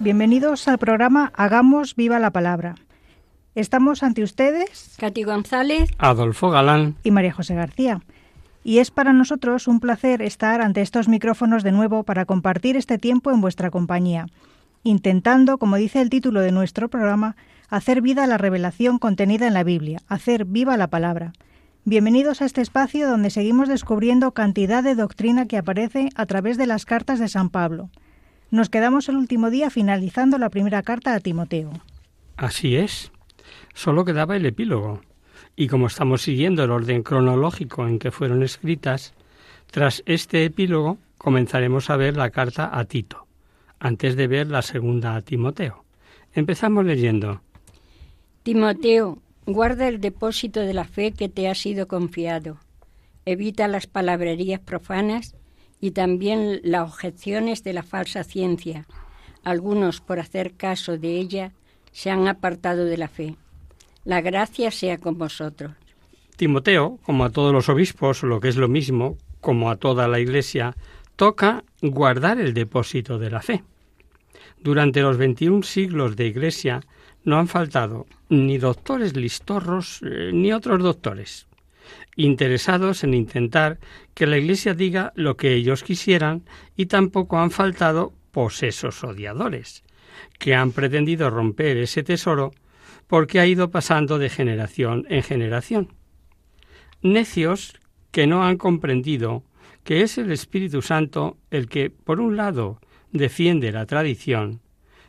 bienvenidos al programa Hagamos viva la palabra. Estamos ante ustedes Katy González, Adolfo Galán. y María José García. Y es para nosotros un placer estar ante estos micrófonos de nuevo para compartir este tiempo en vuestra compañía, intentando, como dice el título de nuestro programa, hacer vida la revelación contenida en la Biblia, hacer viva la palabra. Bienvenidos a este espacio donde seguimos descubriendo cantidad de doctrina que aparece a través de las cartas de San Pablo. Nos quedamos el último día finalizando la primera carta a Timoteo. Así es. Solo quedaba el epílogo. Y como estamos siguiendo el orden cronológico en que fueron escritas, tras este epílogo comenzaremos a ver la carta a Tito, antes de ver la segunda a Timoteo. Empezamos leyendo. Timoteo, guarda el depósito de la fe que te ha sido confiado. Evita las palabrerías profanas y también las objeciones de la falsa ciencia. Algunos, por hacer caso de ella, se han apartado de la fe. La gracia sea con vosotros. Timoteo, como a todos los obispos, lo que es lo mismo, como a toda la Iglesia, toca guardar el depósito de la fe. Durante los 21 siglos de Iglesia no han faltado ni doctores listorros eh, ni otros doctores, interesados en intentar que la Iglesia diga lo que ellos quisieran y tampoco han faltado posesos odiadores, que han pretendido romper ese tesoro porque ha ido pasando de generación en generación. Necios que no han comprendido que es el Espíritu Santo el que, por un lado, defiende la tradición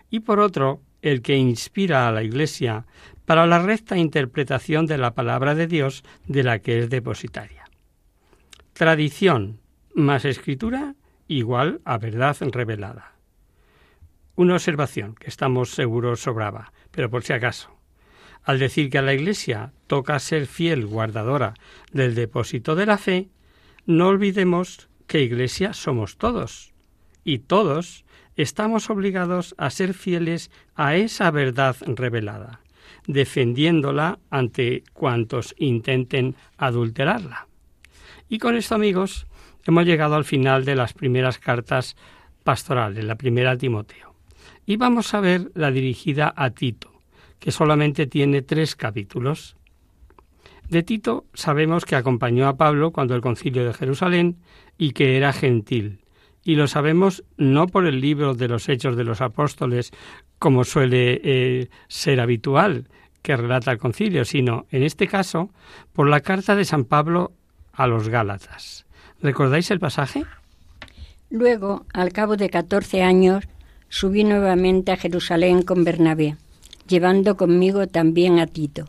y, por otro, el que inspira a la Iglesia para la recta interpretación de la palabra de Dios de la que es depositaria. Tradición más escritura igual a verdad revelada. Una observación que estamos seguros sobraba, pero por si acaso. Al decir que a la Iglesia toca ser fiel guardadora del depósito de la fe, no olvidemos que Iglesia somos todos, y todos estamos obligados a ser fieles a esa verdad revelada, defendiéndola ante cuantos intenten adulterarla. Y con esto, amigos, hemos llegado al final de las primeras cartas pastorales, la primera a Timoteo. Y vamos a ver la dirigida a Tito, que solamente tiene tres capítulos. De Tito sabemos que acompañó a Pablo cuando el concilio de Jerusalén y que era gentil. Y lo sabemos no por el libro de los Hechos de los Apóstoles, como suele eh, ser habitual que relata el concilio, sino, en este caso, por la carta de San Pablo a los Gálatas. ¿Recordáis el pasaje? Luego, al cabo de catorce años, subí nuevamente a Jerusalén con Bernabé, llevando conmigo también a Tito.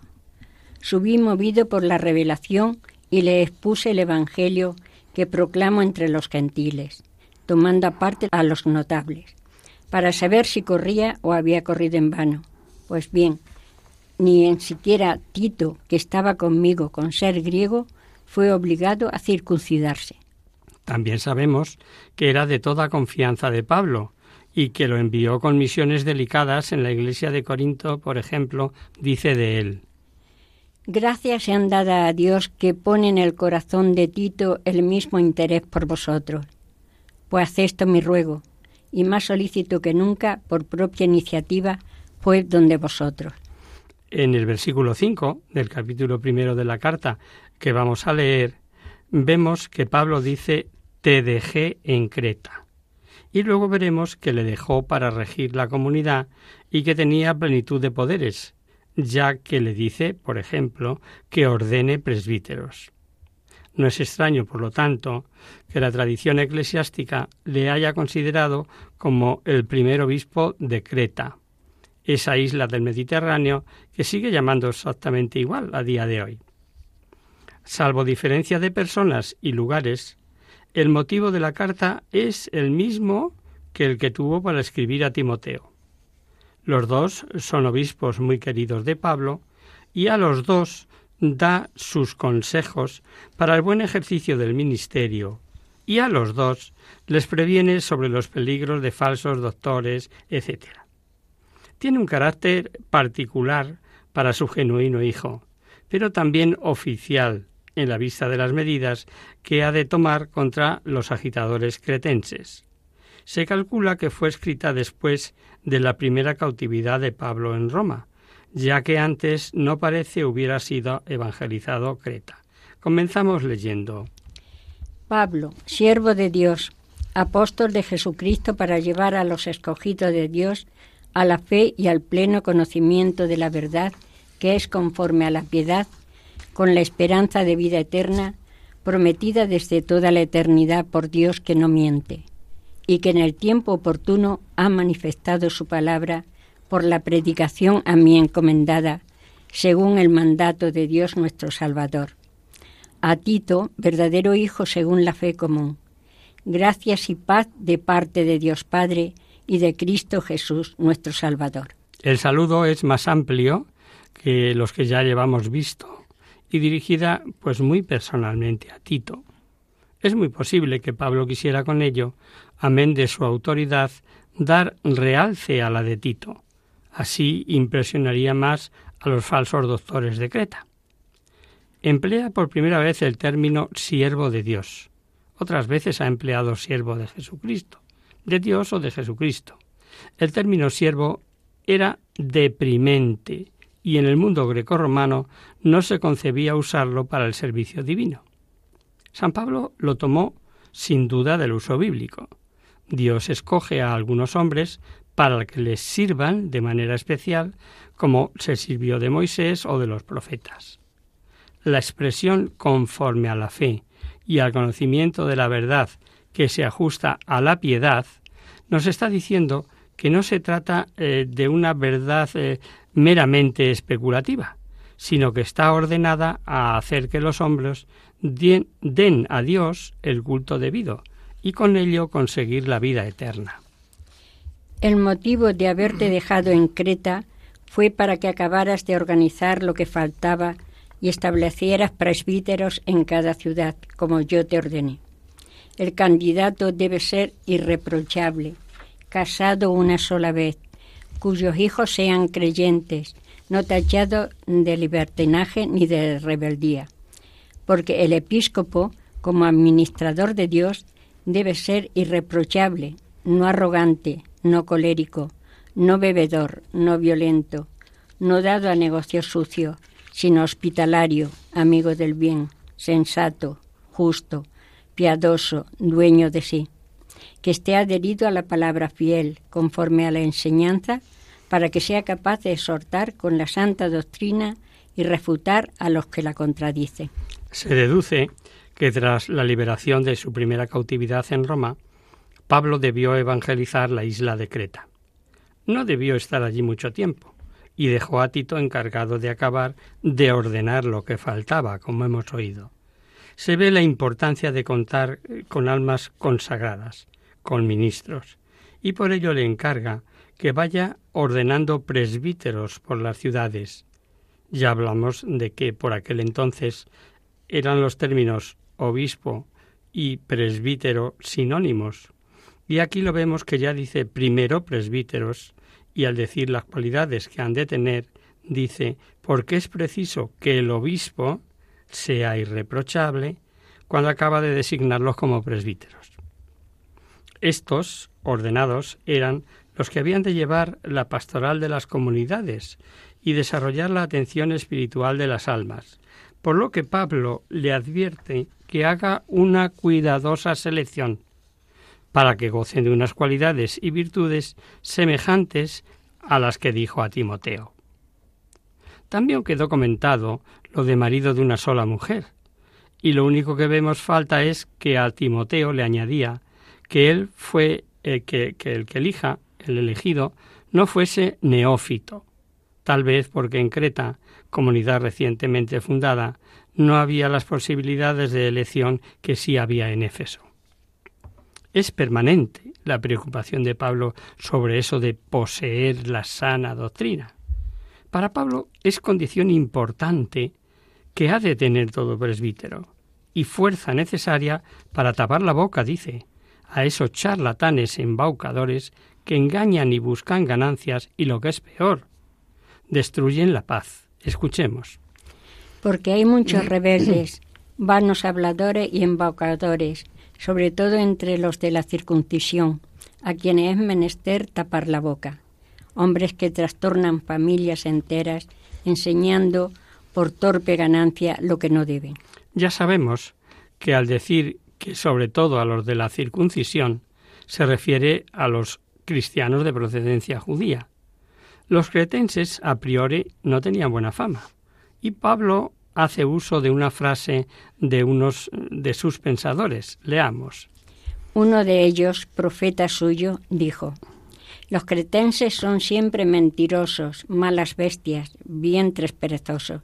Subí movido por la revelación y le expuse el Evangelio que proclamo entre los gentiles, tomando aparte a los notables, para saber si corría o había corrido en vano. Pues bien, ni en siquiera Tito, que estaba conmigo con ser griego, fue obligado a circuncidarse. También sabemos que era de toda confianza de Pablo y que lo envió con misiones delicadas en la iglesia de Corinto, por ejemplo, dice de él. Gracias sean dadas a Dios que pone en el corazón de Tito el mismo interés por vosotros. Pues acepto mi ruego, y más solícito que nunca, por propia iniciativa, fue donde vosotros. En el versículo 5 del capítulo primero de la carta que vamos a leer, vemos que Pablo dice, te dejé en Creta. y luego veremos que le dejó para regir la comunidad y que tenía plenitud de poderes, ya que le dice, por ejemplo, que ordene presbíteros. No es extraño, por lo tanto, que la tradición eclesiástica le haya considerado como el primer obispo de Creta, esa isla del Mediterráneo que sigue llamando exactamente igual a día de hoy. Salvo diferencia de personas y lugares, el motivo de la carta es el mismo que el que tuvo para escribir a Timoteo. Los dos son obispos muy queridos de Pablo y a los dos da sus consejos para el buen ejercicio del ministerio y a los dos les previene sobre los peligros de falsos doctores, etc. Tiene un carácter particular para su genuino hijo, pero también oficial en la vista de las medidas que ha de tomar contra los agitadores cretenses. Se calcula que fue escrita después de la primera cautividad de Pablo en Roma, ya que antes no parece hubiera sido evangelizado Creta. Comenzamos leyendo. Pablo, siervo de Dios, apóstol de Jesucristo para llevar a los escogidos de Dios a la fe y al pleno conocimiento de la verdad, que es conforme a la piedad con la esperanza de vida eterna, prometida desde toda la eternidad por Dios que no miente, y que en el tiempo oportuno ha manifestado su palabra por la predicación a mí encomendada, según el mandato de Dios nuestro Salvador. A Tito, verdadero Hijo según la fe común. Gracias y paz de parte de Dios Padre y de Cristo Jesús nuestro Salvador. El saludo es más amplio que los que ya llevamos visto y dirigida pues muy personalmente a Tito. Es muy posible que Pablo quisiera con ello, amén de su autoridad, dar realce a la de Tito. Así impresionaría más a los falsos doctores de Creta. Emplea por primera vez el término siervo de Dios. Otras veces ha empleado siervo de Jesucristo, de Dios o de Jesucristo. El término siervo era deprimente y en el mundo grecorromano no se concebía usarlo para el servicio divino. San Pablo lo tomó sin duda del uso bíblico. Dios escoge a algunos hombres para que les sirvan de manera especial, como se sirvió de Moisés o de los profetas. La expresión conforme a la fe y al conocimiento de la verdad que se ajusta a la piedad nos está diciendo que no se trata eh, de una verdad eh, meramente especulativa, sino que está ordenada a hacer que los hombres den, a Dios el culto debido y con ello conseguir la vida eterna. El motivo de haberte dejado en Creta fue para que acabaras de organizar lo que faltaba y establecieras presbíteros en cada ciudad, como yo te ordené. El candidato debe ser irreprochable, casado una sola vez, cuyos hijos sean creyentes, no tachados de libertinaje ni de rebeldía, porque el episcopo, como administrador de Dios, debe ser irreprochable, no arrogante, no colérico, no bebedor, no violento, no dado a negocios sucios, sino hospitalario, amigo del bien, sensato, justo, piadoso, dueño de sí, que esté adherido a la palabra fiel, conforme a la enseñanza para que sea capaz de exhortar con la santa doctrina y refutar a los que la contradicen. Se deduce que tras la liberación de su primera cautividad en Roma, Pablo debió evangelizar la isla de Creta. No debió estar allí mucho tiempo y dejó a Tito encargado de acabar de ordenar lo que faltaba, como hemos oído. Se ve la importancia de contar con almas consagradas, con ministros, y por ello le encarga que vaya ordenando presbíteros por las ciudades. Ya hablamos de que por aquel entonces eran los términos obispo y presbítero sinónimos. Y aquí lo vemos que ya dice primero presbíteros y al decir las cualidades que han de tener, dice, porque es preciso que el obispo sea irreprochable cuando acaba de designarlos como presbíteros. Estos ordenados eran los que habían de llevar la pastoral de las comunidades y desarrollar la atención espiritual de las almas, por lo que Pablo le advierte que haga una cuidadosa selección. Para que gocen de unas cualidades y virtudes semejantes a las que dijo a Timoteo. También quedó comentado lo de marido de una sola mujer, y lo único que vemos falta es que a Timoteo le añadía que él fue el que, que el que elija, el elegido, no fuese neófito, tal vez porque en Creta, comunidad recientemente fundada, no había las posibilidades de elección que sí había en Éfeso. Es permanente la preocupación de Pablo sobre eso de poseer la sana doctrina. Para Pablo es condición importante que ha de tener todo presbítero y fuerza necesaria para tapar la boca, dice, a esos charlatanes embaucadores que engañan y buscan ganancias y lo que es peor, destruyen la paz. Escuchemos. Porque hay muchos rebeldes, vanos habladores y embaucadores, sobre todo entre los de la circuncisión, a quienes es menester tapar la boca. Hombres que trastornan familias enteras, enseñando por torpe ganancia lo que no deben. Ya sabemos que al decir que sobre todo a los de la circuncisión se refiere a los cristianos de procedencia judía. Los cretenses a priori no tenían buena fama y Pablo hace uso de una frase de unos de sus pensadores. Leamos. Uno de ellos, profeta suyo, dijo, Los cretenses son siempre mentirosos, malas bestias, vientres perezosos.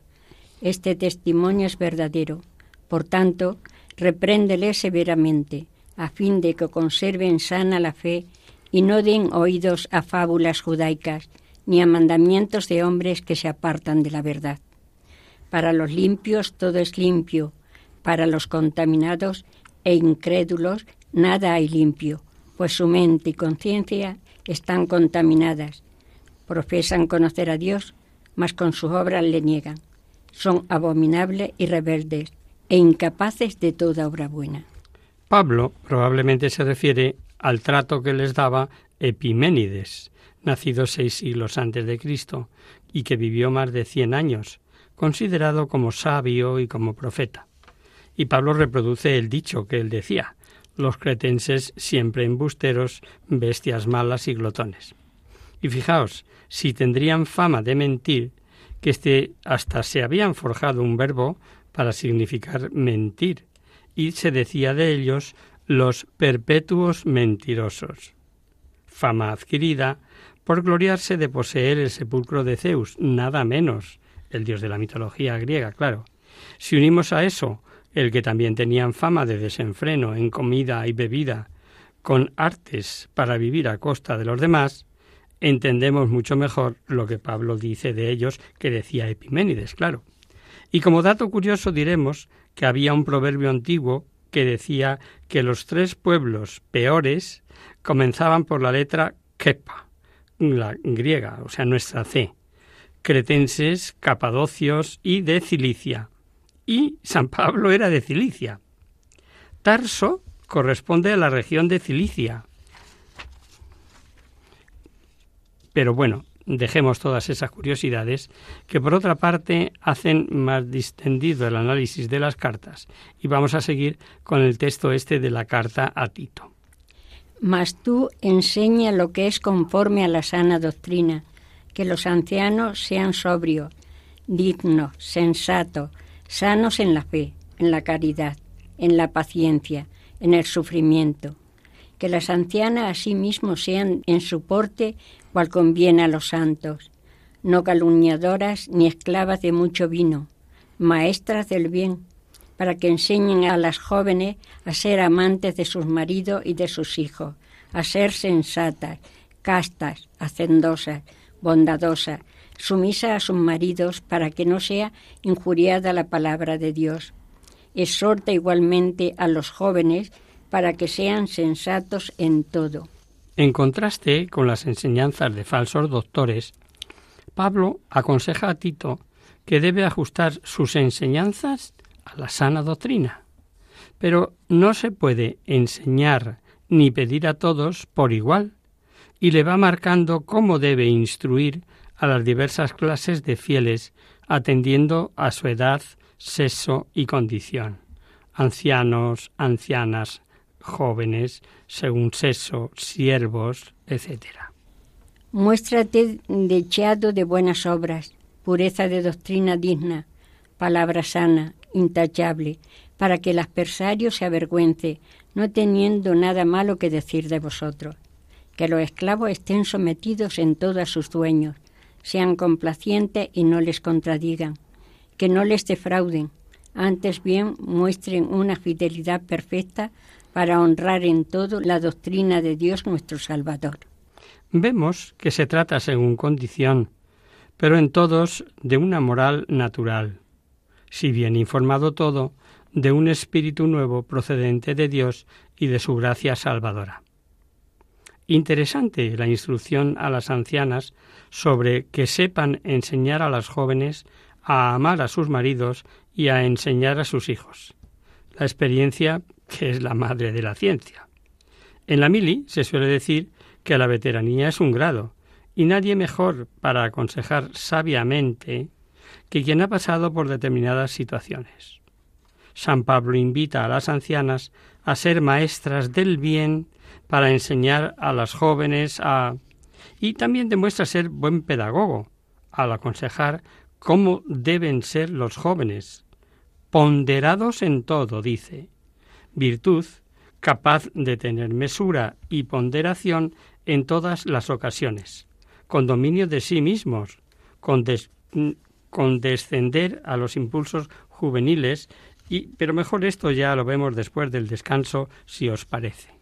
Este testimonio es verdadero. Por tanto, repréndele severamente, a fin de que conserven sana la fe y no den oídos a fábulas judaicas, ni a mandamientos de hombres que se apartan de la verdad. Para los limpios todo es limpio, para los contaminados e incrédulos nada hay limpio, pues su mente y conciencia están contaminadas. Profesan conocer a Dios, mas con sus obras le niegan. Son abominables y rebeldes e incapaces de toda obra buena. Pablo probablemente se refiere al trato que les daba Epiménides, nacido seis siglos antes de Cristo y que vivió más de cien años, considerado como sabio y como profeta. Y Pablo reproduce el dicho que él decía, los cretenses siempre embusteros, bestias malas y glotones. Y fijaos, si tendrían fama de mentir, que este hasta se habían forjado un verbo para significar mentir, y se decía de ellos los perpetuos mentirosos. Fama adquirida por gloriarse de poseer el sepulcro de Zeus, nada menos, el dios de la mitología griega, claro. Si unimos a eso el que también tenían fama de desenfreno en comida y bebida, con artes para vivir a costa de los demás, entendemos mucho mejor lo que Pablo dice de ellos que decía Epiménides, claro. Y como dato curioso diremos que había un proverbio antiguo que decía que los tres pueblos peores comenzaban por la letra kepa, la griega, o sea, nuestra C cretenses, capadocios y de Cilicia. Y San Pablo era de Cilicia. Tarso corresponde a la región de Cilicia. Pero bueno, dejemos todas esas curiosidades que por otra parte hacen más distendido el análisis de las cartas y vamos a seguir con el texto este de la carta a Tito. Mas tú enseña lo que es conforme a la sana doctrina que los ancianos sean sobrios, dignos, sensatos, sanos en la fe, en la caridad, en la paciencia, en el sufrimiento. Que las ancianas asimismo sean en su porte cual conviene a los santos, no calumniadoras ni esclavas de mucho vino, maestras del bien, para que enseñen a las jóvenes a ser amantes de sus maridos y de sus hijos, a ser sensatas, castas, hacendosas, bondadosa, sumisa a sus maridos para que no sea injuriada la palabra de Dios. Exhorta igualmente a los jóvenes para que sean sensatos en todo. En contraste con las enseñanzas de falsos doctores, Pablo aconseja a Tito que debe ajustar sus enseñanzas a la sana doctrina. Pero no se puede enseñar ni pedir a todos por igual, y le va marcando cómo debe instruir a las diversas clases de fieles, atendiendo a su edad, sexo y condición. Ancianos, ancianas, jóvenes, según sexo, siervos, etc. Muéstrate decheado de buenas obras, pureza de doctrina digna, palabra sana, intachable, para que el adversario se avergüence, no teniendo nada malo que decir de vosotros. Que los esclavos estén sometidos en todos sus dueños, sean complacientes y no les contradigan, que no les defrauden, antes bien muestren una fidelidad perfecta para honrar en todo la doctrina de Dios nuestro Salvador. Vemos que se trata según condición, pero en todos de una moral natural, si bien informado todo, de un espíritu nuevo procedente de Dios y de su gracia salvadora. Interesante la instrucción a las ancianas sobre que sepan enseñar a las jóvenes a amar a sus maridos y a enseñar a sus hijos. La experiencia que es la madre de la ciencia. En la mili se suele decir que la veteranía es un grado, y nadie mejor para aconsejar sabiamente que quien ha pasado por determinadas situaciones. San Pablo invita a las ancianas a ser maestras del bien para enseñar a las jóvenes a... y también demuestra ser buen pedagogo al aconsejar cómo deben ser los jóvenes. Ponderados en todo, dice. Virtud capaz de tener mesura y ponderación en todas las ocasiones, con dominio de sí mismos, con, descender a los impulsos juveniles, y, pero mejor esto ya lo vemos después del descanso, si os parece.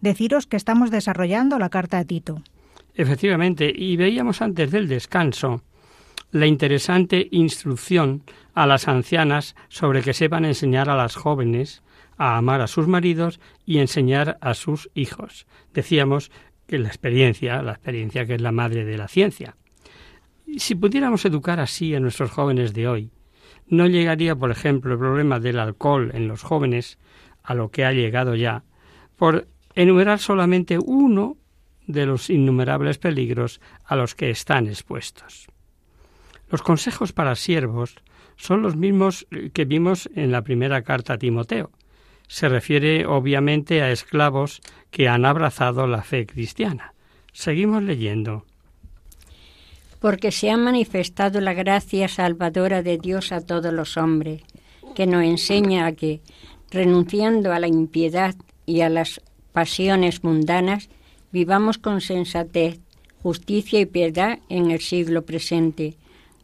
deciros que estamos desarrollando la carta a Tito. Efectivamente, y veíamos antes del descanso la interesante instrucción a las ancianas sobre que sepan enseñar a las jóvenes a amar a sus maridos y enseñar a sus hijos. Decíamos que la experiencia, la experiencia que es la madre de la ciencia. Si pudiéramos educar así a nuestros jóvenes de hoy, no llegaría, por ejemplo, el problema del alcohol en los jóvenes a lo que ha llegado ya, por enumerar solamente uno de los innumerables peligros a los que están expuestos. Los consejos para siervos son los mismos que vimos en la primera carta a Timoteo. Se refiere obviamente a esclavos que han abrazado la fe cristiana. Seguimos leyendo. Porque se ha manifestado la gracia salvadora de Dios a todos los hombres, que nos enseña a que, renunciando a la impiedad y a las pasiones mundanas, vivamos con sensatez, justicia y piedad en el siglo presente,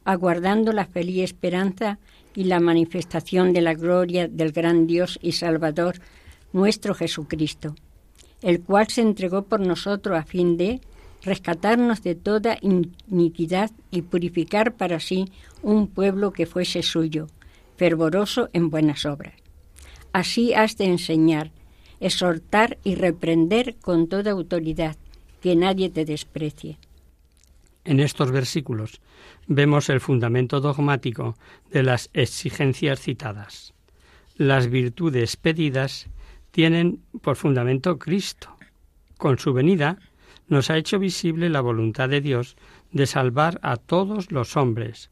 aguardando la feliz esperanza y la manifestación de la gloria del gran Dios y Salvador, nuestro Jesucristo, el cual se entregó por nosotros a fin de rescatarnos de toda iniquidad y purificar para sí un pueblo que fuese suyo, fervoroso en buenas obras. Así has de enseñar, exhortar y reprender con toda autoridad, que nadie te desprecie. En estos versículos vemos el fundamento dogmático de las exigencias citadas. Las virtudes pedidas tienen por fundamento Cristo. Con su venida nos ha hecho visible la voluntad de Dios de salvar a todos los hombres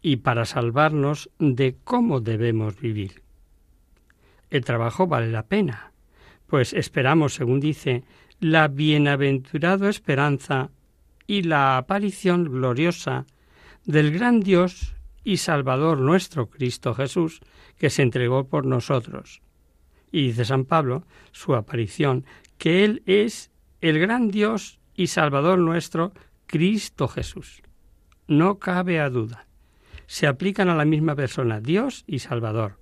y para salvarnos de cómo debemos vivir. El trabajo vale la pena, pues esperamos, según dice, la bienaventurada esperanza y la aparición gloriosa del gran Dios y Salvador nuestro Cristo Jesús, que se entregó por nosotros. Y dice San Pablo, su aparición, que Él es el gran Dios y Salvador nuestro, Cristo Jesús. No cabe a duda. Se aplican a la misma persona, Dios y Salvador,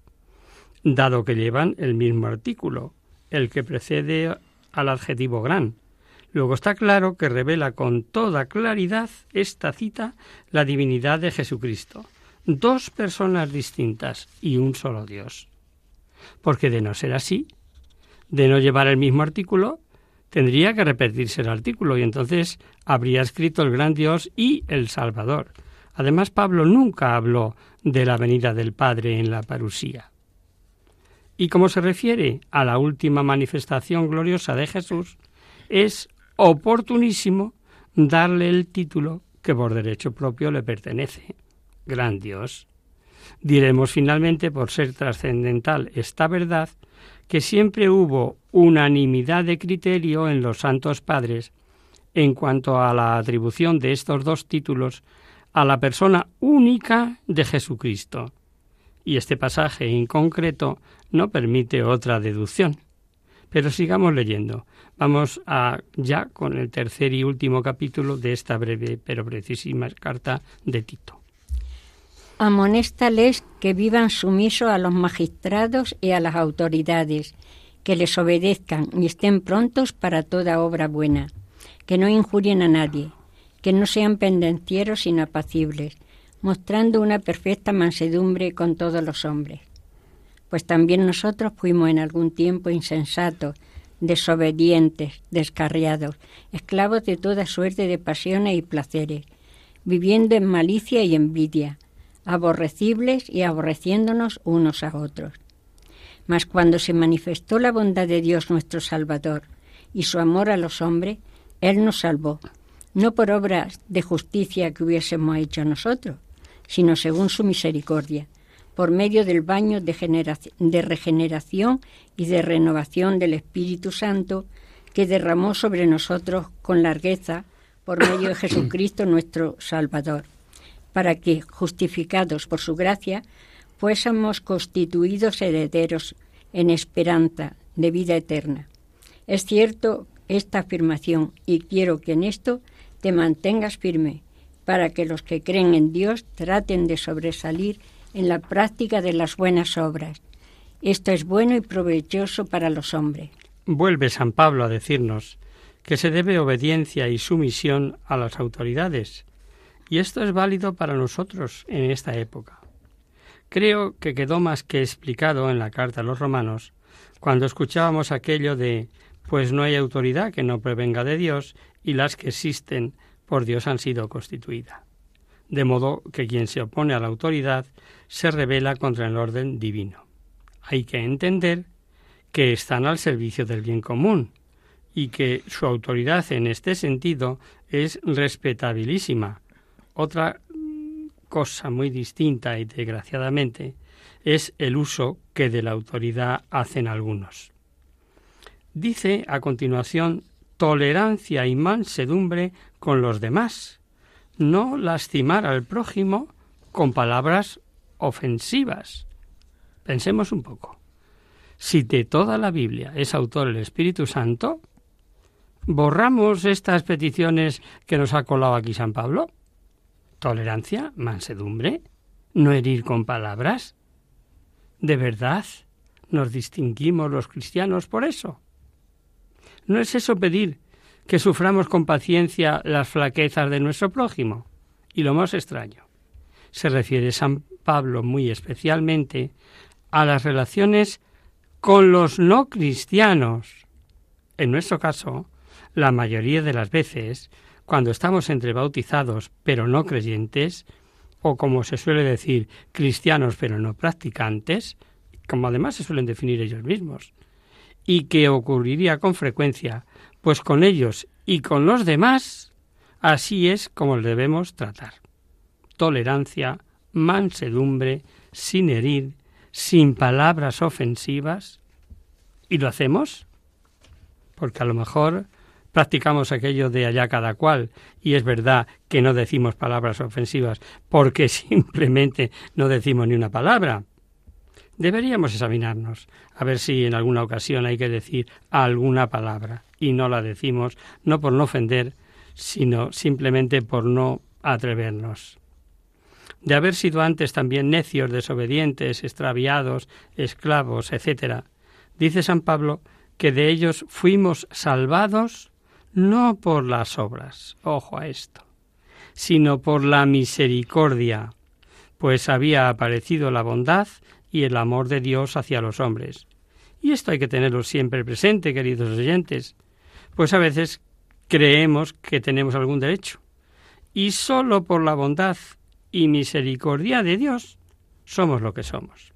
dado que llevan el mismo artículo, el que precede al adjetivo gran. Luego está claro que revela con toda claridad esta cita la divinidad de Jesucristo. Dos personas distintas y un solo Dios. Porque de no ser así, de no llevar el mismo artículo, tendría que repetirse el artículo y entonces habría escrito el gran Dios y el Salvador. Además, Pablo nunca habló de la venida del Padre en la parusía. Y como se refiere a la última manifestación gloriosa de Jesús, es oportunísimo darle el título que por derecho propio le pertenece. Gran Dios. Diremos finalmente, por ser trascendental esta verdad, que siempre hubo unanimidad de criterio en los santos padres en cuanto a la atribución de estos dos títulos a la persona única de Jesucristo. Y este pasaje en concreto no permite otra deducción. Pero sigamos leyendo. Vamos a ya con el tercer y último capítulo de esta breve pero precisísima carta de Tito. Amonéstales que vivan sumisos a los magistrados y a las autoridades, que les obedezcan y estén prontos para toda obra buena, que no injurien a nadie, que no sean pendencieros sino apacibles, mostrando una perfecta mansedumbre con todos los hombres pues también nosotros fuimos en algún tiempo insensatos, desobedientes, descarriados, esclavos de toda suerte de pasiones y placeres, viviendo en malicia y envidia, aborrecibles y aborreciéndonos unos a otros. Mas cuando se manifestó la bondad de Dios nuestro Salvador y su amor a los hombres, Él nos salvó, no por obras de justicia que hubiésemos hecho nosotros, sino según su misericordia, por medio del baño de, regeneración y de renovación del Espíritu Santo que derramó sobre nosotros con largueza por medio de Jesucristo nuestro Salvador, para que, justificados por su gracia, fuésemos constituidos herederos en esperanza de vida eterna. Es cierto esta afirmación y quiero que en esto te mantengas firme, para que los que creen en Dios traten de sobresalir en la práctica de las buenas obras. Esto es bueno y provechoso para los hombres. Vuelve San Pablo a decirnos que se debe obediencia y sumisión a las autoridades, y esto es válido para nosotros en esta época. Creo que quedó más que explicado en la carta a los romanos cuando escuchábamos aquello de pues no hay autoridad que no prevenga de Dios y las que existen por Dios han sido constituidas. De modo que quien se opone a la autoridad se revela contra el orden divino. Hay que entender que están al servicio del bien común y que su autoridad en este sentido es respetabilísima. Otra cosa muy distinta y desgraciadamente es el uso que de la autoridad hacen algunos. Dice a continuación tolerancia y mansedumbre con los demás, no lastimar al prójimo con palabras ofensivas. Pensemos un poco. Si de toda la Biblia es autor el Espíritu Santo, ¿borramos estas peticiones que nos ha colado aquí San Pablo? Tolerancia, mansedumbre, no herir con palabras. ¿De verdad nos distinguimos los cristianos por eso? ¿No es eso pedir que suframos con paciencia las flaquezas de nuestro prójimo? Y lo más extraño, se refiere San Pablo muy especialmente a las relaciones con los no cristianos. En nuestro caso, la mayoría de las veces, cuando estamos entre bautizados pero no creyentes, o como se suele decir, cristianos pero no practicantes, como además se suelen definir ellos mismos, y que ocurriría con frecuencia, pues con ellos y con los demás, así es como debemos tratar. Tolerancia, mansedumbre, sin herir, sin palabras ofensivas. ¿Y lo hacemos? Porque a lo mejor practicamos aquello de allá cada cual, y es verdad que no decimos palabras ofensivas porque simplemente no decimos ni una palabra. Deberíamos examinarnos, a ver si en alguna ocasión hay que decir alguna palabra y no la decimos, no por no ofender, sino simplemente por no atrevernos. De haber sido antes también necios, desobedientes, extraviados, esclavos, etc., dice San Pablo que de ellos fuimos salvados no por las obras, ojo a esto, sino por la misericordia, pues había aparecido la bondad y el amor de Dios hacia los hombres. Y esto hay que tenerlo siempre presente, queridos oyentes, pues a veces creemos que tenemos algún derecho, y sólo por la bondad y misericordia de Dios somos lo que somos.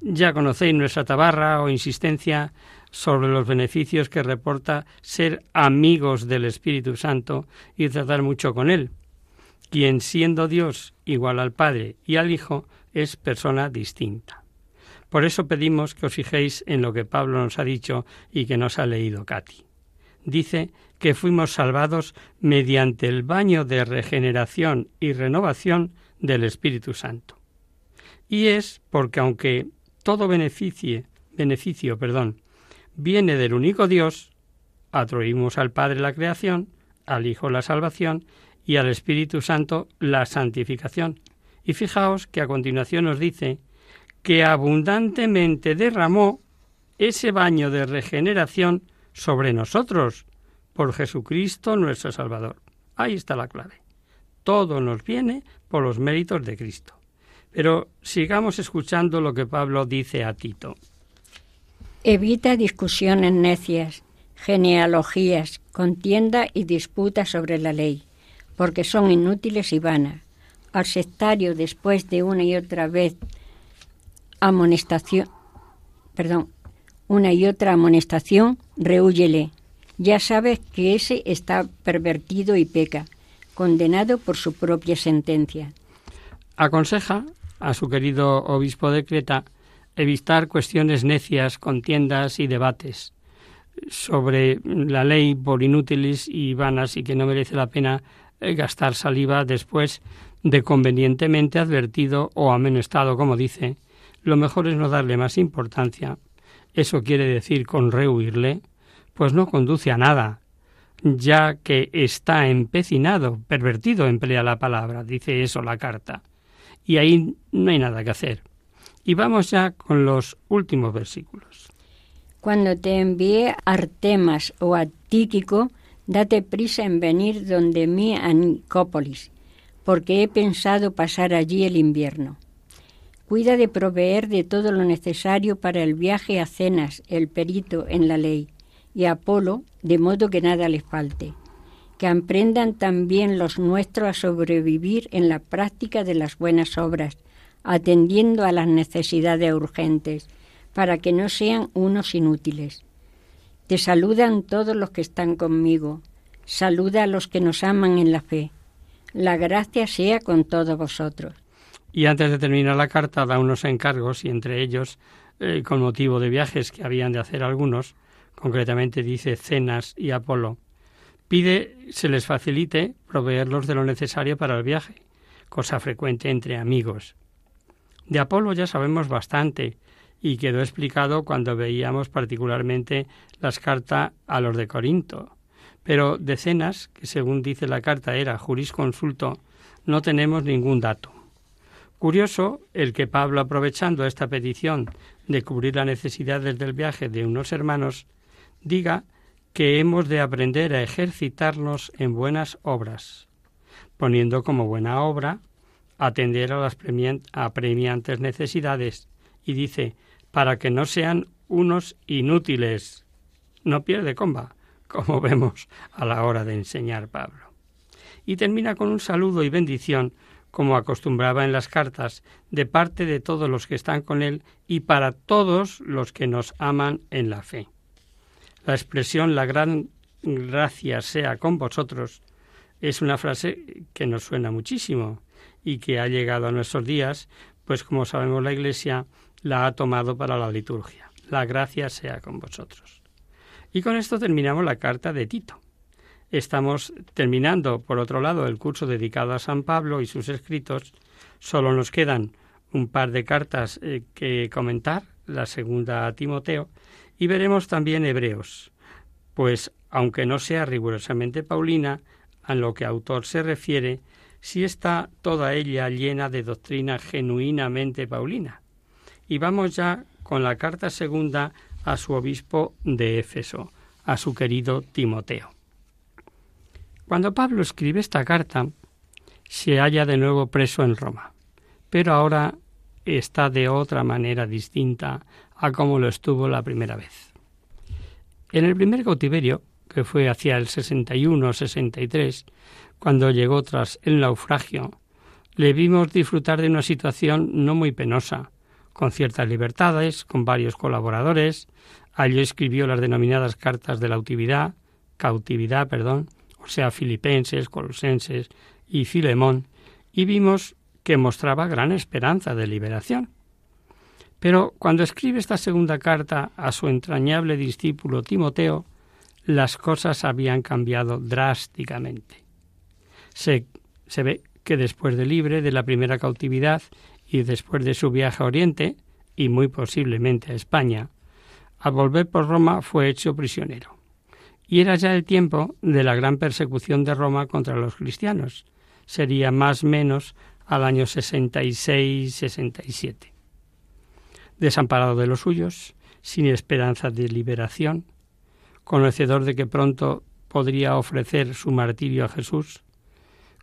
Ya conocéis nuestra tabarra o insistencia sobre los beneficios que reporta ser amigos del Espíritu Santo y tratar mucho con Él, quien siendo Dios igual al Padre y al Hijo es persona distinta. Por eso pedimos que os fijéis en lo que Pablo nos ha dicho y que nos ha leído Katy. Dice que fuimos salvados mediante el baño de regeneración y renovación del Espíritu Santo. Y es porque aunque todo beneficio, perdón, viene del único Dios, atribuimos al Padre la creación, al Hijo la salvación y al Espíritu Santo la santificación. Y fijaos que a continuación nos dice que abundantemente derramó ese baño de regeneración sobre nosotros por Jesucristo nuestro Salvador. Ahí está la clave. Todo nos viene por los méritos de Cristo. Pero sigamos escuchando lo que Pablo dice a Tito. Evita discusiones necias, genealogías, contienda y disputas sobre la ley, porque son inútiles y vanas al sectario después de una y otra vez amonestación, perdón, una y otra amonestación, rehúyele. Ya sabes que ese está pervertido y peca, condenado por su propia sentencia. Aconseja a su querido obispo de Creta evitar cuestiones necias, contiendas y debates, sobre la ley por inútiles y vanas y que no merece la pena gastar saliva después de convenientemente advertido o amonestado, como dice, lo mejor es no darle más importancia. Eso quiere decir con rehuirle, pues no conduce a nada, ya que está empecinado, pervertido emplea la palabra, dice eso la carta. Y ahí no hay nada que hacer. Y vamos ya con los últimos versículos. Cuando te envíe Artemas o a Tíquico, date prisa en venir donde mí a Nicópolis, porque he pensado pasar allí el invierno. Cuida de proveer de todo lo necesario para el viaje a Cenas, el perito en la ley, y a Apolo, de modo que nada les falte. Que aprendan también los nuestros a sobrevivir en la práctica de las buenas obras, atendiendo a las necesidades urgentes, para que no sean unos inútiles. Te saludan todos los que están conmigo. Saluda a los que nos aman en la fe. La gracia sea con todos vosotros. Y antes de terminar la carta da unos encargos y entre ellos, eh, con motivo de viajes que habían de hacer algunos, concretamente dice Cenas y Apolo, pide se les facilite proveerlos de lo necesario para el viaje, cosa frecuente entre amigos. De Apolo ya sabemos bastante, y quedó explicado cuando veíamos particularmente las cartas a los de Corinto. Pero de Cenas, que según dice la carta era jurisconsulto, no tenemos ningún dato. Curioso el que Pablo, aprovechando esta petición de cubrir las necesidades del viaje de unos hermanos, diga que hemos de aprender a ejercitarnos en buenas obras, poniendo como buena obra atender a las apremiantes necesidades, y dice para que no sean unos inútiles. No pierde comba, como vemos a la hora de enseñar Pablo. Y termina con un saludo y bendición, como acostumbraba en las cartas, de parte de todos los que están con él y para todos los que nos aman en la fe. La expresión la gran gracia sea con vosotros es una frase que nos suena muchísimo y que ha llegado a nuestros días, pues como sabemos la Iglesia la ha tomado para la liturgia. La gracia sea con vosotros. Y con esto terminamos la carta de Tito. Estamos terminando, por otro lado, el curso dedicado a San Pablo y sus escritos. Solo nos quedan un par de cartas eh, que comentar, la segunda a Timoteo, y veremos también Hebreos, pues aunque no sea rigurosamente Paulina, a lo que autor se refiere, sí está toda ella llena de doctrina genuinamente paulina, y vamos ya con la carta segunda a su obispo de Éfeso, a su querido Timoteo. Cuando Pablo escribe esta carta, se halla de nuevo preso en Roma, pero ahora está de otra manera distinta a como lo estuvo la primera vez. En el primer cautiverio, que fue hacia el 61-63, cuando llegó tras el naufragio, le vimos disfrutar de una situación no muy penosa, con ciertas libertades, con varios colaboradores. Allí escribió las denominadas cartas de la cautividad, cautividad, perdón, o sea, filipenses, colosenses y Filemón, y vimos que mostraba gran esperanza de liberación. Pero cuando escribe esta segunda carta a su entrañable discípulo Timoteo, las cosas habían cambiado drásticamente. Se, se ve que después de libre de la primera cautividad y después de su viaje a Oriente, y muy posiblemente a España, al volver por Roma fue hecho prisionero. Y era ya el tiempo de la gran persecución de Roma contra los cristianos. Sería más o menos al año 66-67. Desamparado de los suyos, sin esperanza de liberación, conocedor de que pronto podría ofrecer su martirio a Jesús,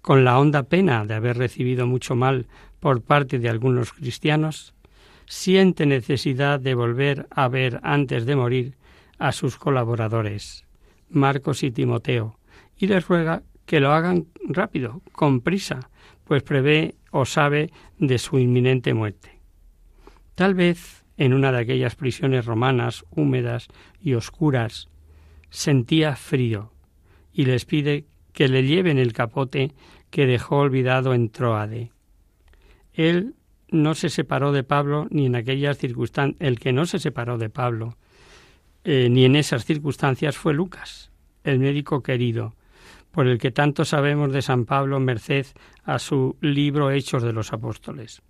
con la honda pena de haber recibido mucho mal por parte de algunos cristianos, siente necesidad de volver a ver antes de morir a sus colaboradores, Marcos y Timoteo, y les ruega que lo hagan rápido, con prisa, pues prevé o sabe de su inminente muerte. Tal vez en una de aquellas prisiones romanas húmedas y oscuras sentía frío y les pide que le lleven el capote que dejó olvidado en Troade. Él no se separó de Pablo ni en aquellas circunstancias, el que no se separó de Pablo, eh, ni en esas circunstancias fue Lucas, el médico querido, por el que tanto sabemos de San Pablo merced a su libro Hechos de los Apóstoles.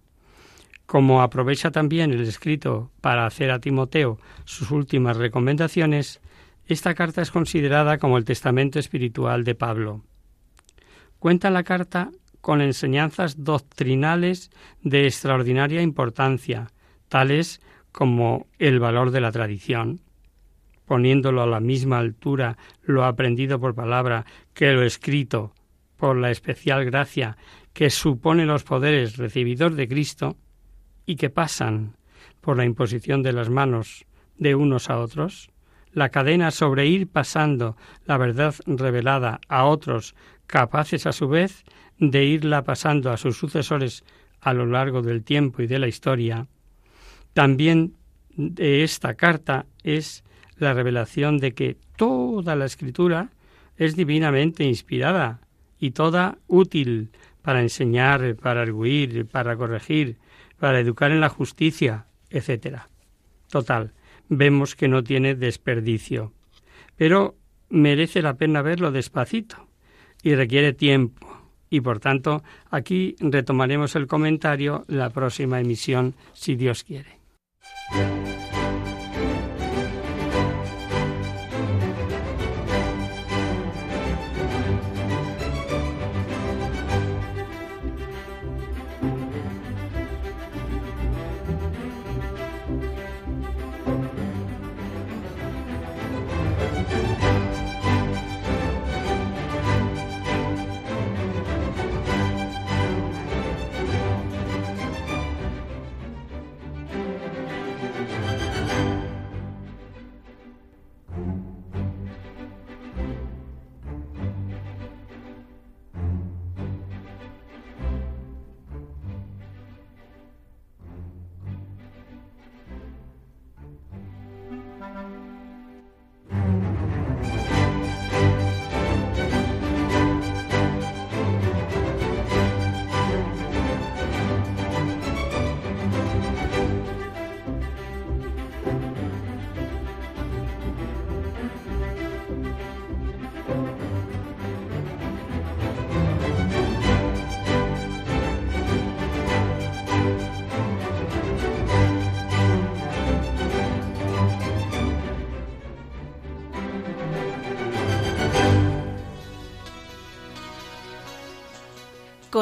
Como aprovecha también el escrito para hacer a Timoteo sus últimas recomendaciones, esta carta es considerada como el testamento espiritual de Pablo. Cuenta la carta con enseñanzas doctrinales de extraordinaria importancia, tales como el valor de la tradición, poniéndolo a la misma altura lo aprendido por palabra que lo escrito por la especial gracia que supone los poderes recibidos de Cristo y que pasan por la imposición de las manos de unos a otros, la cadena sobre ir pasando la verdad revelada a otros capaces a su vez de irla pasando a sus sucesores a lo largo del tiempo y de la historia, también de esta carta es la revelación de que toda la escritura es divinamente inspirada y toda útil para enseñar, para arguir, para corregir, para educar en la justicia, etc. Total, vemos que no tiene desperdicio. Pero merece la pena verlo despacito y requiere tiempo. Y por tanto, aquí retomaremos el comentario la próxima emisión, si Dios quiere.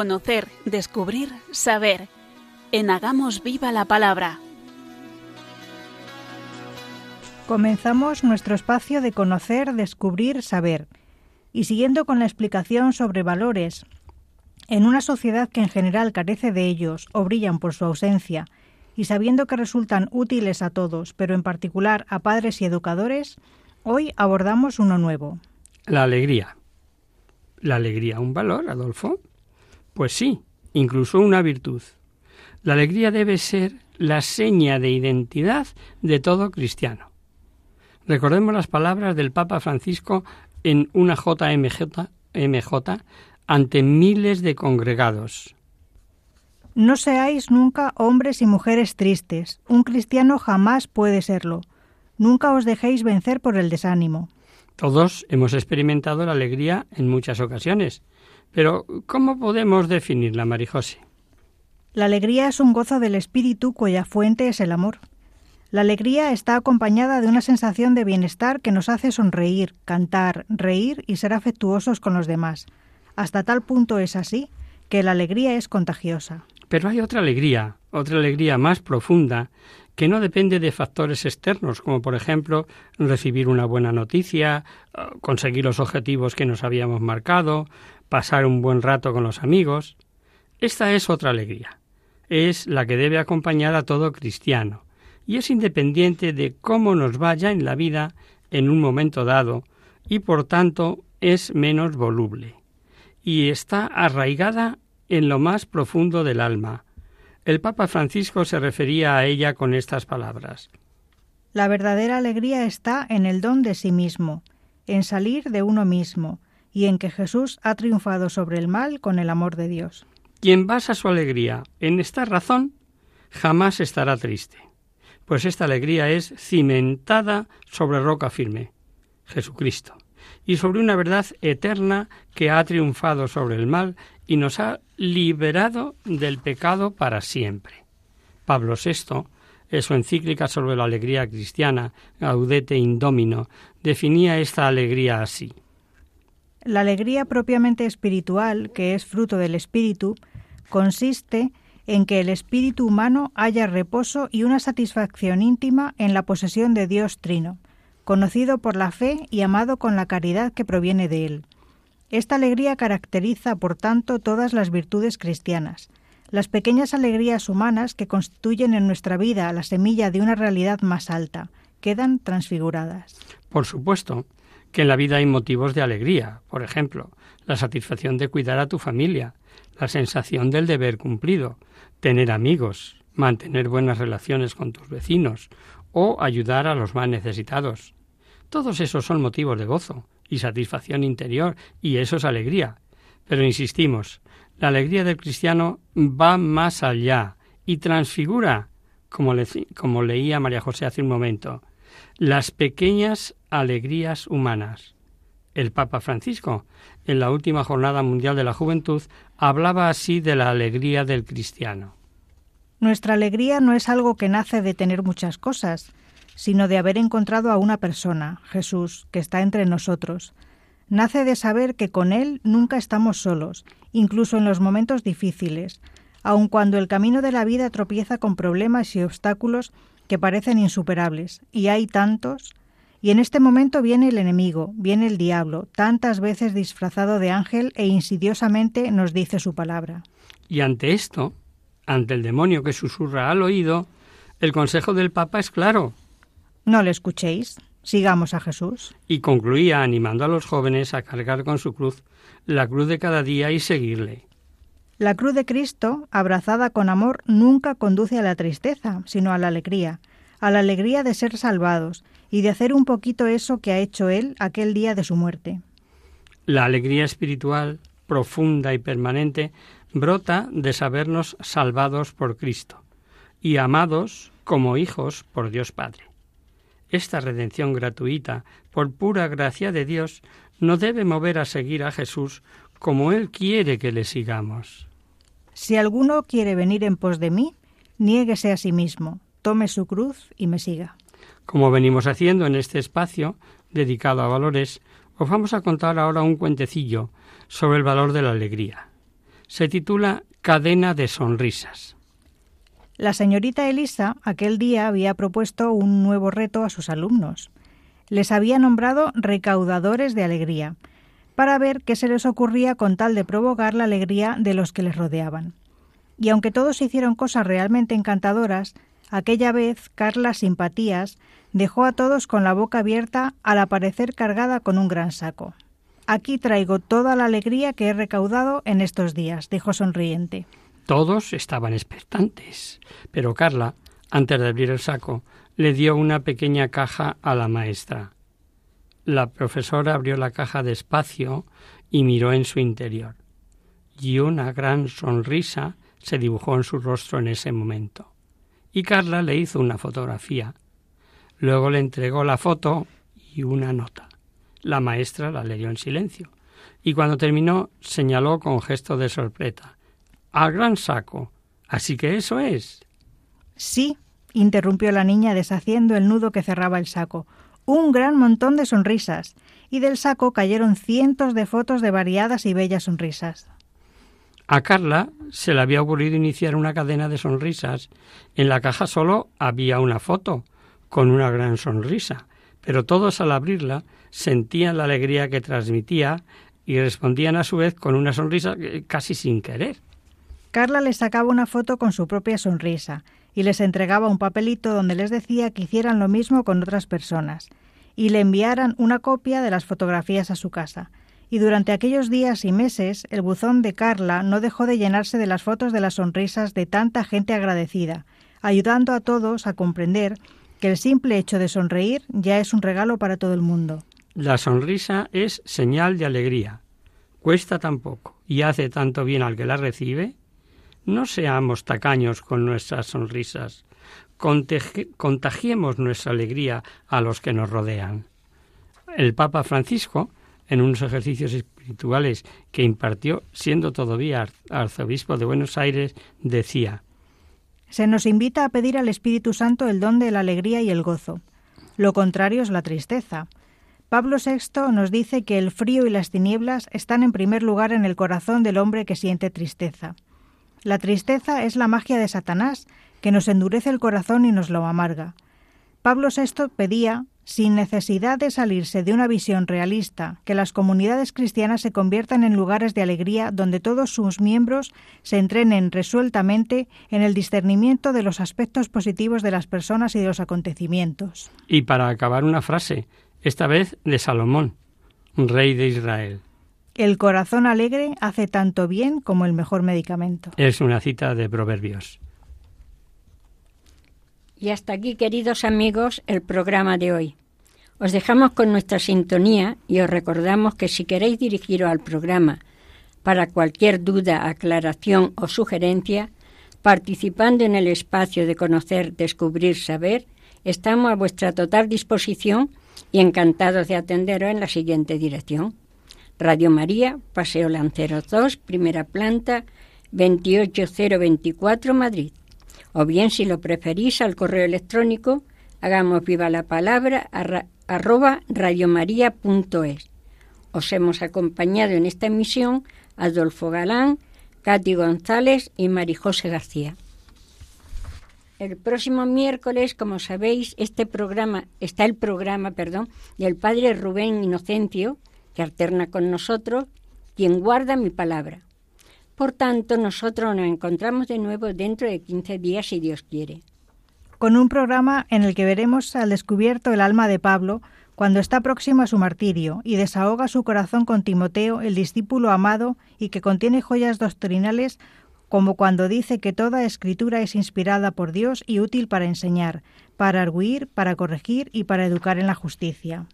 Conocer, descubrir, saber. En Hagamos Viva la Palabra. Comenzamos nuestro espacio de conocer, descubrir, saber. Y siguiendo con la explicación sobre valores, en una sociedad que en general carece de ellos o brillan por su ausencia, y sabiendo que resultan útiles a todos, pero en particular a padres y educadores, hoy abordamos uno nuevo. La alegría. ¿La alegría un valor, Adolfo? Pues sí, incluso una virtud. La alegría debe ser la seña de identidad de todo cristiano. Recordemos las palabras del Papa Francisco en una JMJ MJ ante miles de congregados. No seáis nunca hombres y mujeres tristes. Un cristiano jamás puede serlo. Nunca os dejéis vencer por el desánimo. Todos hemos experimentado la alegría en muchas ocasiones, pero, ¿cómo podemos definirla, Marijose? La alegría es un gozo del espíritu cuya fuente es el amor. La alegría está acompañada de una sensación de bienestar que nos hace sonreír, cantar, reír y ser afectuosos con los demás. Hasta tal punto es así que la alegría es contagiosa. Pero hay otra alegría, otra alegría más profunda, que no depende de factores externos, como por ejemplo recibir una buena noticia, conseguir los objetivos que nos habíamos marcado, pasar un buen rato con los amigos. Esta es otra alegría. Es la que debe acompañar a todo cristiano y es independiente de cómo nos vaya en la vida en un momento dado y por tanto es menos voluble y está arraigada en lo más profundo del alma. El Papa Francisco se refería a ella con estas palabras. La verdadera alegría está en el don de sí mismo, en salir de uno mismo, y en que Jesús ha triunfado sobre el mal con el amor de Dios. Quien basa su alegría en esta razón jamás estará triste, pues esta alegría es cimentada sobre roca firme, Jesucristo, y sobre una verdad eterna que ha triunfado sobre el mal y nos ha liberado del pecado para siempre. Pablo VI, en su encíclica sobre la alegría cristiana, Gaudete Indomino, definía esta alegría así. La alegría propiamente espiritual, que es fruto del espíritu, consiste en que el espíritu humano haya reposo y una satisfacción íntima en la posesión de Dios Trino, conocido por la fe y amado con la caridad que proviene de él. Esta alegría caracteriza, por tanto, todas las virtudes cristianas. Las pequeñas alegrías humanas que constituyen en nuestra vida la semilla de una realidad más alta quedan transfiguradas. Por supuesto que en la vida hay motivos de alegría, por ejemplo, la satisfacción de cuidar a tu familia, la sensación del deber cumplido, tener amigos, mantener buenas relaciones con tus vecinos o ayudar a los más necesitados. Todos esos son motivos de gozo y satisfacción interior y eso es alegría. Pero insistimos, la alegría del cristiano va más allá y transfigura, como, como leía María José hace un momento, las pequeñas alegrías humanas. El Papa Francisco, en la última Jornada Mundial de la Juventud, hablaba así de la alegría del cristiano. Nuestra alegría no es algo que nace de tener muchas cosas, sino de haber encontrado a una persona, Jesús, que está entre nosotros. Nace de saber que con Él nunca estamos solos, incluso en los momentos difíciles, aun cuando el camino de la vida tropieza con problemas y obstáculos que parecen insuperables, y hay tantos, y en este momento viene el enemigo, viene el diablo, tantas veces disfrazado de ángel e insidiosamente nos dice su palabra. Y ante esto, ante el demonio que susurra al oído, el consejo del Papa es claro. No le escuchéis, sigamos a Jesús. Y concluía animando a los jóvenes a cargar con su cruz, la cruz de cada día y seguirle. La cruz de Cristo, abrazada con amor, nunca conduce a la tristeza, sino a la alegría, a la alegría de ser salvados y de hacer un poquito eso que ha hecho Él aquel día de su muerte. La alegría espiritual, profunda y permanente, brota de sabernos salvados por Cristo y amados como hijos por Dios Padre. Esta redención gratuita, por pura gracia de Dios, no debe mover a seguir a Jesús como Él quiere que le sigamos. Si alguno quiere venir en pos de mí, niéguese a sí mismo, tome su cruz y me siga. Como venimos haciendo en este espacio dedicado a valores, os vamos a contar ahora un cuentecillo sobre el valor de la alegría. Se titula Cadena de Sonrisas. La señorita Elisa aquel día había propuesto un nuevo reto a sus alumnos. Les había nombrado recaudadores de alegría, para ver qué se les ocurría con tal de provocar la alegría de los que les rodeaban. Y aunque todos hicieron cosas realmente encantadoras, aquella vez Carla Simpatías dejó a todos con la boca abierta al aparecer cargada con un gran saco. Aquí traigo toda la alegría que he recaudado en estos días, dijo sonriente. Todos estaban expectantes, pero Carla, antes de abrir el saco, le dio una pequeña caja a la maestra. La profesora abrió la caja despacio y miró en su interior. Y una gran sonrisa se dibujó en su rostro en ese momento. Y Carla le hizo una fotografía. Luego le entregó la foto y una nota. La maestra la leyó en silencio. Y cuando terminó, señaló con gesto de sorpresa. Al gran saco. Así que eso es. Sí, interrumpió la niña deshaciendo el nudo que cerraba el saco un gran montón de sonrisas, y del saco cayeron cientos de fotos de variadas y bellas sonrisas. A Carla se le había ocurrido iniciar una cadena de sonrisas. En la caja solo había una foto, con una gran sonrisa, pero todos al abrirla sentían la alegría que transmitía y respondían a su vez con una sonrisa casi sin querer. Carla les sacaba una foto con su propia sonrisa y les entregaba un papelito donde les decía que hicieran lo mismo con otras personas y le enviaran una copia de las fotografías a su casa. Y durante aquellos días y meses el buzón de Carla no dejó de llenarse de las fotos de las sonrisas de tanta gente agradecida, ayudando a todos a comprender que el simple hecho de sonreír ya es un regalo para todo el mundo. La sonrisa es señal de alegría. Cuesta tan poco y hace tanto bien al que la recibe. No seamos tacaños con nuestras sonrisas. contagiemos nuestra alegría a los que nos rodean. El Papa Francisco, en unos ejercicios espirituales que impartió siendo todavía arzobispo de Buenos Aires, decía Se nos invita a pedir al Espíritu Santo el don de la alegría y el gozo. Lo contrario es la tristeza. Pablo VI nos dice que el frío y las tinieblas están en primer lugar en el corazón del hombre que siente tristeza. La tristeza es la magia de Satanás, que nos endurece el corazón y nos lo amarga. Pablo VI pedía, sin necesidad de salirse de una visión realista, que las comunidades cristianas se conviertan en lugares de alegría donde todos sus miembros se entrenen resueltamente en el discernimiento de los aspectos positivos de las personas y de los acontecimientos. Y para acabar una frase, esta vez de Salomón, rey de Israel. El corazón alegre hace tanto bien como el mejor medicamento. Es una cita de Proverbios. Y hasta aquí, queridos amigos, el programa de hoy. Os dejamos con nuestra sintonía y os recordamos que si queréis dirigiros al programa para cualquier duda, aclaración o sugerencia, participando en el espacio de conocer, descubrir, saber, estamos a vuestra total disposición y encantados de atenderos en la siguiente dirección. Radio María, Paseo Lanceros 2, primera planta, 28024, Madrid. O bien, si lo preferís, al correo electrónico, hagamos viva la palabra arroba radiomaria.es. Os hemos acompañado en esta emisión Adolfo Galán, Katy González y Marijose García. El próximo miércoles, como sabéis, este programa está el programa, perdón, del padre Rubén Inocencio, alterna con nosotros, quien guarda mi palabra. Por tanto, nosotros nos encontramos de nuevo dentro de 15 días, si Dios quiere. Con un programa en el que veremos al descubierto el alma de Pablo cuando está próximo a su martirio y desahoga su corazón con Timoteo, el discípulo amado y que contiene joyas doctrinales como cuando dice que toda escritura es inspirada por Dios y útil para enseñar, para arguir, para corregir y para educar en la justicia.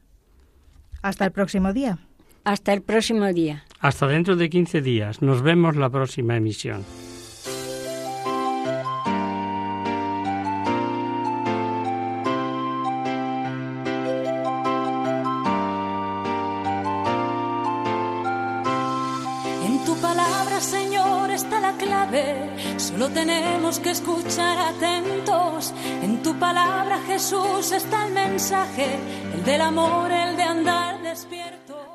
Hasta el próximo día. Hasta el próximo día. Hasta dentro de 15 días. Nos vemos la próxima emisión. En tu palabra, Señor, está la clave. Solo tenemos que escuchar atentos. En tu palabra, Jesús, está el mensaje, el del amor, el de andar despierto.